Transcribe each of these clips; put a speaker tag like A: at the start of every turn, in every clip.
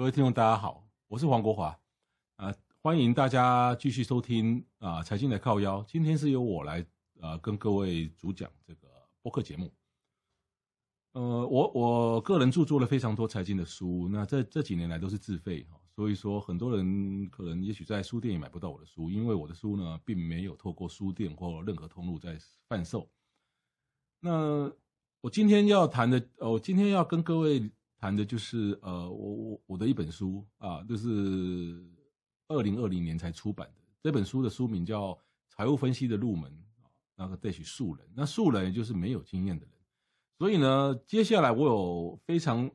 A: 各位听众，大家好，我是黄国华，啊、呃，欢迎大家继续收听啊、呃，财经的靠腰。今天是由我来啊、跟各位主讲这个播客节目。呃，我我个人著作了非常多财经的书，那这这几年来都是自费哈，所以说很多人可能也许在书店也买不到我的书，因为我的书呢，并没有透过书店或任何通路在贩售。那我今天要谈的，我今天要跟各位。谈的就是呃，我我我的一本书啊，就是二零二零年才出版的。这本书的书名叫《财务分析的入门》啊，那个对取素人，那素人也就是没有经验的人，所以呢，接下来我有非常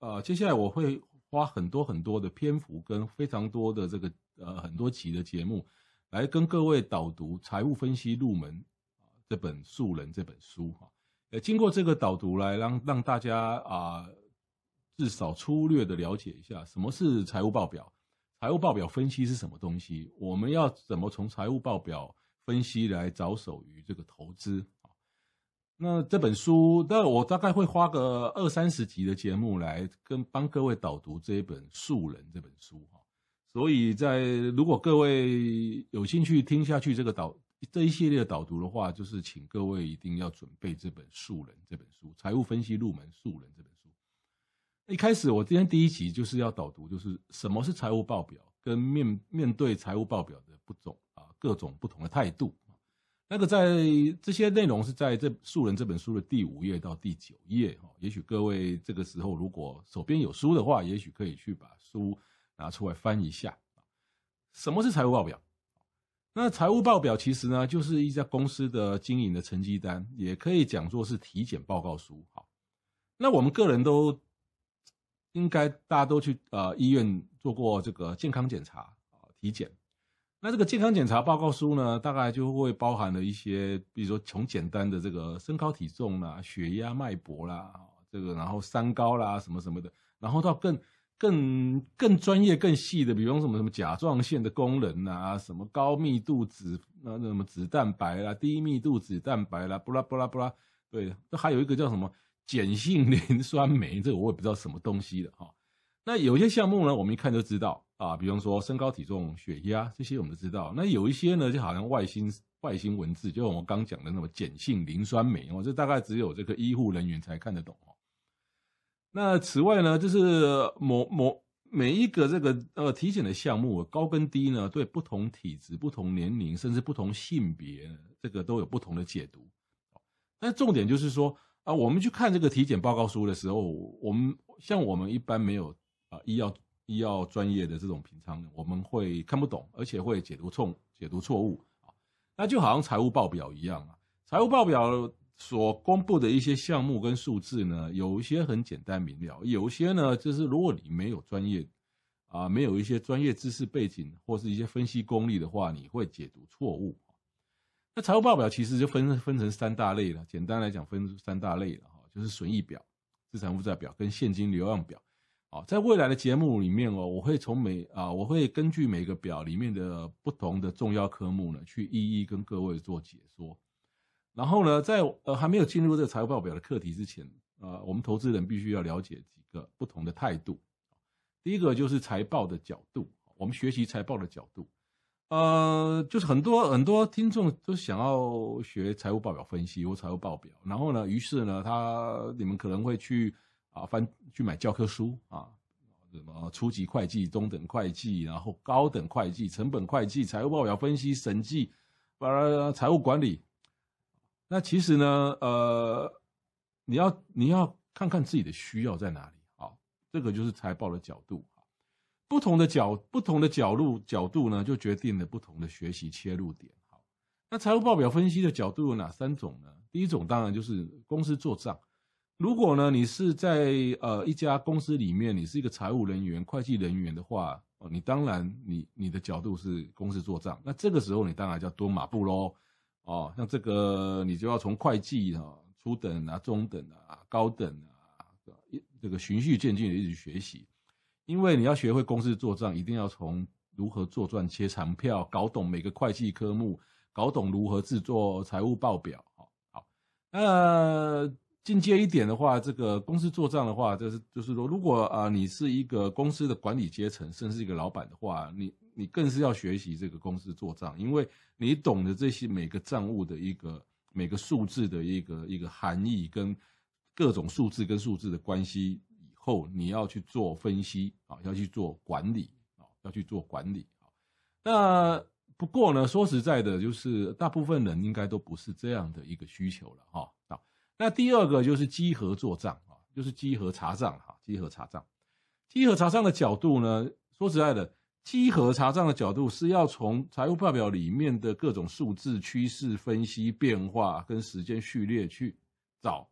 A: 呃，接下来我会花很多很多的篇幅跟非常多的这个呃很多期的节目来跟各位导读《财务分析入门》啊这本素人这本书哈，呃，经过这个导读来让让大家啊。至少粗略的了解一下什么是财务报表，财务报表分析是什么东西，我们要怎么从财务报表分析来着手于这个投资啊。那这本书，那我大概会花个二三十集的节目来跟帮各位导读这一本《素人》这本书哈。所以在如果各位有兴趣听下去这个导这一系列的导读的话，就是请各位一定要准备这本《素人》这本书，财务分析入门《素人》这本书。一开始，我今天第一集就是要导读，就是什么是财务报表，跟面面对财务报表的不种啊各种不同的态度。那个在这些内容是在这《素人》这本书的第五页到第九页哈。也许各位这个时候如果手边有书的话，也许可以去把书拿出来翻一下。什么是财务报表？那财务报表其实呢，就是一家公司的经营的成绩单，也可以讲作是体检报告书。好，那我们个人都。应该大家都去呃医院做过这个健康检查啊体检，那这个健康检查报告书呢，大概就会包含了一些，比如说从简单的这个身高体重啦、血压脉搏啦，这个然后三高啦什么什么的，然后到更更更专业更细的，比方什么什么甲状腺的功能啊，什么高密度脂那什么脂蛋白啦、低密度脂蛋白啦，不啦不啦不啦，对，这还有一个叫什么？碱性磷酸酶，这个我也不知道什么东西的哈。那有些项目呢，我们一看就知道啊，比方说身高体重、血压这些我们都知道。那有一些呢，就好像外星外星文字，就像我刚讲的那种碱性磷酸酶哦，这大概只有这个医护人员才看得懂哦。那此外呢，就是某某每一个这个呃体检的项目高跟低呢，对不同体质、不同年龄，甚至不同性别，这个都有不同的解读。但重点就是说。啊，我们去看这个体检报告书的时候，我们像我们一般没有啊医药医药专业的这种平常，我们会看不懂，而且会解读错解读错误啊。那就好像财务报表一样啊，财务报表所公布的一些项目跟数字呢，有一些很简单明了，有些呢就是如果你没有专业啊，没有一些专业知识背景或是一些分析功力的话，你会解读错误。那财务报表其实就分分成三大类了，简单来讲分三大类了哈，就是损益表、资产负债表跟现金流量表。啊，在未来的节目里面哦，我会从每啊，我会根据每个表里面的不同的重要科目呢，去一一跟各位做解说。然后呢，在呃还没有进入这个财务报表的课题之前，啊，我们投资人必须要了解几个不同的态度。第一个就是财报的角度，我们学习财报的角度。呃，就是很多很多听众都想要学财务报表分析或财务报表，然后呢，于是呢，他你们可能会去啊翻去买教科书啊，什么初级会计、中等会计，然后高等会计、成本会计、财务报表分析、审计，把，财务管理。那其实呢，呃，你要你要看看自己的需要在哪里啊，这个就是财报的角度。不同的角不同的角度角度呢，就决定了不同的学习切入点。好，那财务报表分析的角度有哪三种呢？第一种当然就是公司做账，如果呢，你是在呃一家公司里面，你是一个财务人员、会计人员的话，哦，你当然你你的角度是公司做账，那这个时候你当然就要蹲马步喽，哦，像这个你就要从会计啊、初等啊、中等啊、高等啊，一这个循序渐进的一直学习，因为你要学会公司做账，一定要从如何做账、切长票，搞懂每个会计科目，搞懂如何制作财务报表，好，好，那。进阶一点的话，这个公司做账的话，就是就是说，如果啊你是一个公司的管理阶层，甚至一个老板的话，你你更是要学习这个公司做账，因为你懂得这些每个账务的一个每个数字的一个一个含义跟各种数字跟数字的关系后，你要去做分析啊，要去做管理啊，要去做管理啊。那不过呢，说实在的，就是大部分人应该都不是这样的一个需求了哈啊。那第二个就是稽核做账啊，就是稽核查账哈，稽核查账，稽核查账的角度呢，说实在的，稽核查账的角度是要从财务报表里面的各种数字趋势分析变化跟时间序列去找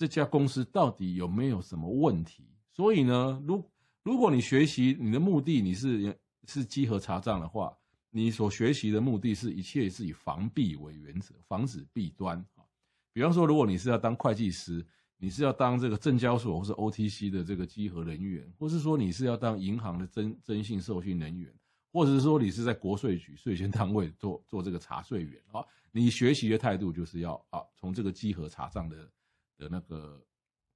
A: 这家公司到底有没有什么问题。所以呢，如如果你学习你的目的你是是稽核查账的话，你所学习的目的是一切是以防弊为原则，防止弊端。比方说，如果你是要当会计师，你是要当这个证交所或是 OTC 的这个稽核人员，或是说你是要当银行的征征信受训人员，或者是说你是在国税局税捐单位做做这个查税员啊，你学习的态度就是要啊，从这个稽核查账的的那个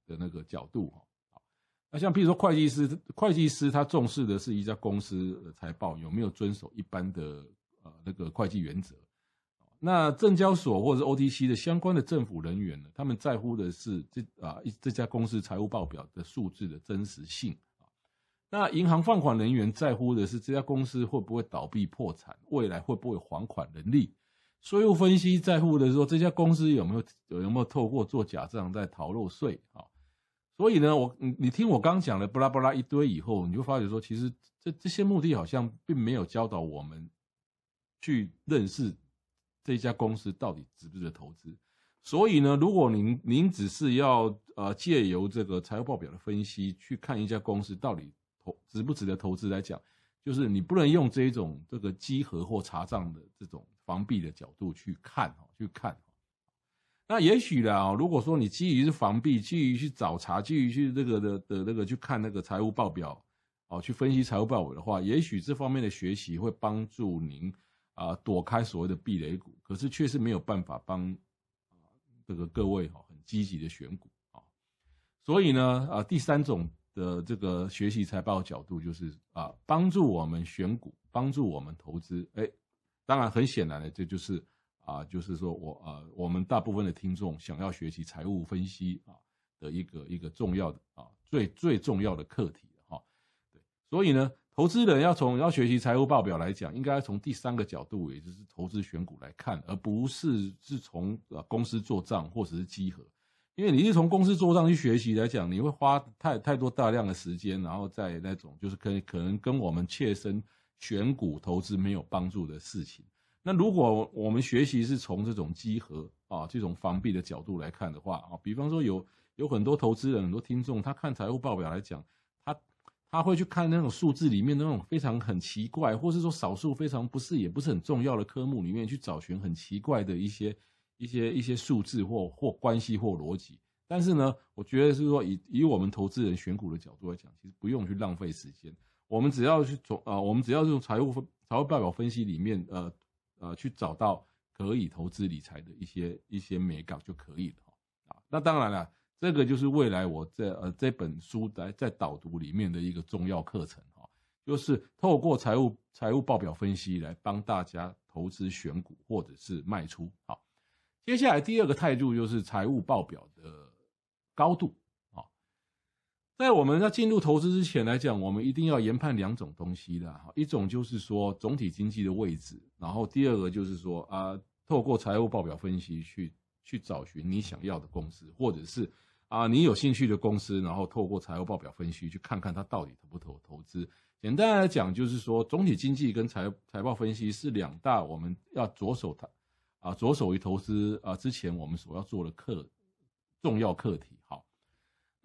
A: 的那个角度哈。那像比如说会计师，会计师他重视的是一家公司的财报有没有遵守一般的呃那个会计原则。那证交所或者是 OTC 的相关的政府人员呢，他们在乎的是这啊一这家公司财务报表的数字的真实性啊。那银行放款人员在乎的是这家公司会不会倒闭破产，未来会不会还款能力。税务分析在乎的是说这家公司有没有有没有透过做假账在逃漏税啊。所以呢，我你你听我刚讲的巴拉巴拉一堆以后，你就发觉说，其实这这些目的好像并没有教导我们去认识。这家公司到底值不值得投资？所以呢，如果您您只是要呃借由这个财务报表的分析去看一家公司到底投值不值得投资来讲，就是你不能用这一种这个稽核或查账的这种防避的角度去看哈，去看。那也许啦，如果说你基于是防避，基于去找茬，基于去这个的的那个去看那个财务报表，哦，去分析财务报表的话，也许这方面的学习会帮助您。啊，躲开所谓的避雷股，可是确实没有办法帮啊这个各位哈很积极的选股啊，所以呢啊第三种的这个学习财报角度就是啊帮助我们选股，帮助我们投资，哎，当然很显然的这就是啊就是说我啊我们大部分的听众想要学习财务分析啊的一个一个重要的啊最最重要的课题哈，对，所以呢。投资人要从要学习财务报表来讲，应该从第三个角度，也就是投资选股来看，而不是是从呃公司做账或者是稽核。因为你是从公司做账去学习来讲，你会花太太多大量的时间，然后在那种就是可可能跟我们切身选股投资没有帮助的事情。那如果我们学习是从这种稽核啊这种防弊的角度来看的话啊，比方说有有很多投资人很多听众，他看财务报表来讲。他他会去看那种数字里面那种非常很奇怪，或是说少数非常不是也不是很重要的科目里面去找寻很奇怪的一些一些一些数字或或关系或逻辑。但是呢，我觉得是说以以我们投资人选股的角度来讲，其实不用去浪费时间。我们只要去从啊、我们只要是从财务分财务报表分析里面呃呃去找到可以投资理财的一些一些美感就可以了啊。那当然了。这个就是未来我在呃这本书在在导读里面的一个重要课程哈，就是透过财务财务报表分析来帮大家投资选股或者是卖出。好，接下来第二个态度就是财务报表的高度。在我们要进入投资之前来讲，我们一定要研判两种东西的哈，一种就是说总体经济的位置，然后第二个就是说啊，透过财务报表分析去去找寻你想要的公司，或者是。啊，你有兴趣的公司，然后透过财务报表分析去看看它到底投不投投资。简单来讲，就是说总体经济跟财财报分析是两大我们要着手它啊着手于投资啊之前我们所要做的课重要课题。好，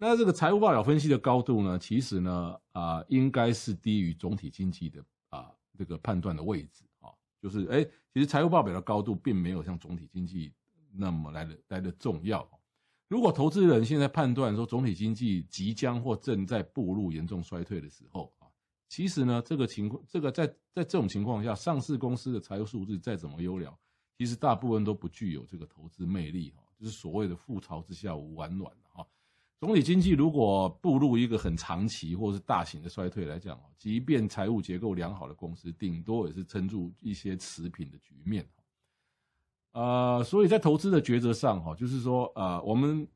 A: 那这个财务报表分析的高度呢，其实呢，啊、应该是低于总体经济的啊、这个判断的位置啊，就是哎，其实财务报表的高度并没有像总体经济那么来的来的重要。如果投资人现在判断说总体经济即将或正在步入严重衰退的时候啊，其实呢，这个情况，这个在在这种情况下，上市公司的财务数字再怎么优良，其实大部分都不具有这个投资魅力哈，就是所谓的覆巢之下无完卵哈。总体经济如果步入一个很长期或是大型的衰退来讲，即便财务结构良好的公司，顶多也是撑住一些持平的局面。呃，所以在投资的抉择上，哈，就是说，呃，我们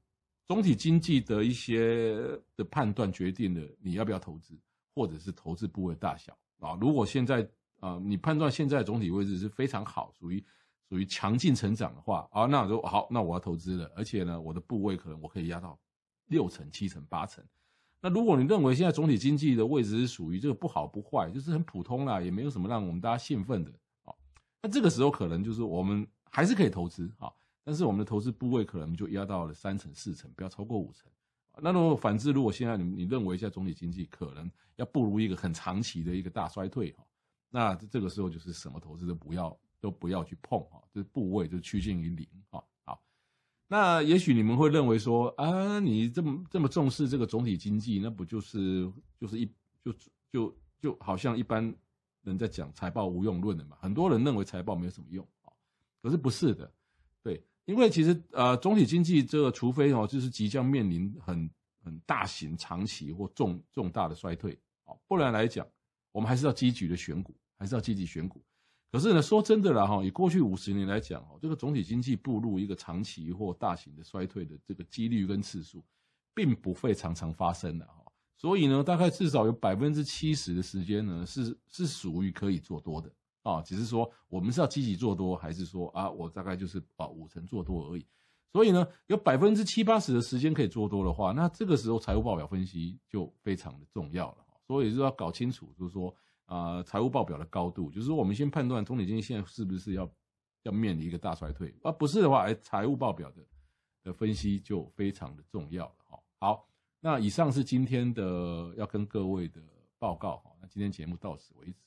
A: 总体经济的一些的判断决定了你要不要投资，或者是投资部位大小啊。如果现在啊，你判断现在总体位置是非常好，属于属于强劲成长的话，啊，那我就好，那我要投资了，而且呢，我的部位可能我可以压到。六成、七成、八成。那如果你认为现在总体经济的位置是属于这个不好不坏，就是很普通啦，也没有什么让我们大家兴奋的啊。那这个时候可能就是我们还是可以投资啊，但是我们的投资部位可能就压到了三成、四成，不要超过五成。那如果反之，如果现在你你认为现在总体经济可能要步入一个很长期的一个大衰退哈，那这个时候就是什么投资都不要都不要去碰啊，就是部位就趋近于零啊。那也许你们会认为说啊，你这么这么重视这个总体经济，那不就是就是一就就就好像一般人在讲财报无用论的嘛？很多人认为财报没有什么用啊，可是不是的，对，因为其实呃总体经济这个除非哦就是即将面临很很大型、长期或重重大的衰退啊，不然来讲，我们还是要积极的选股，还是要积极选股。可是呢，说真的啦，哈，以过去五十年来讲，哈，这个总体经济步入一个长期或大型的衰退的这个几率跟次数，并不会常常发生的，哈。所以呢，大概至少有百分之七十的时间呢，是是属于可以做多的啊。只是说，我们是要积极做多，还是说啊，我大概就是啊五成做多而已。所以呢，有百分之七八十的时间可以做多的话，那这个时候财务报表分析就非常的重要了。所以就要搞清楚，就是说。啊，财务报表的高度，就是说我们先判断总体经济现在是不是要要面临一个大衰退，而不是的话，哎，财务报表的的分析就非常的重要了哈。好，那以上是今天的要跟各位的报告哈，那今天节目到此为止。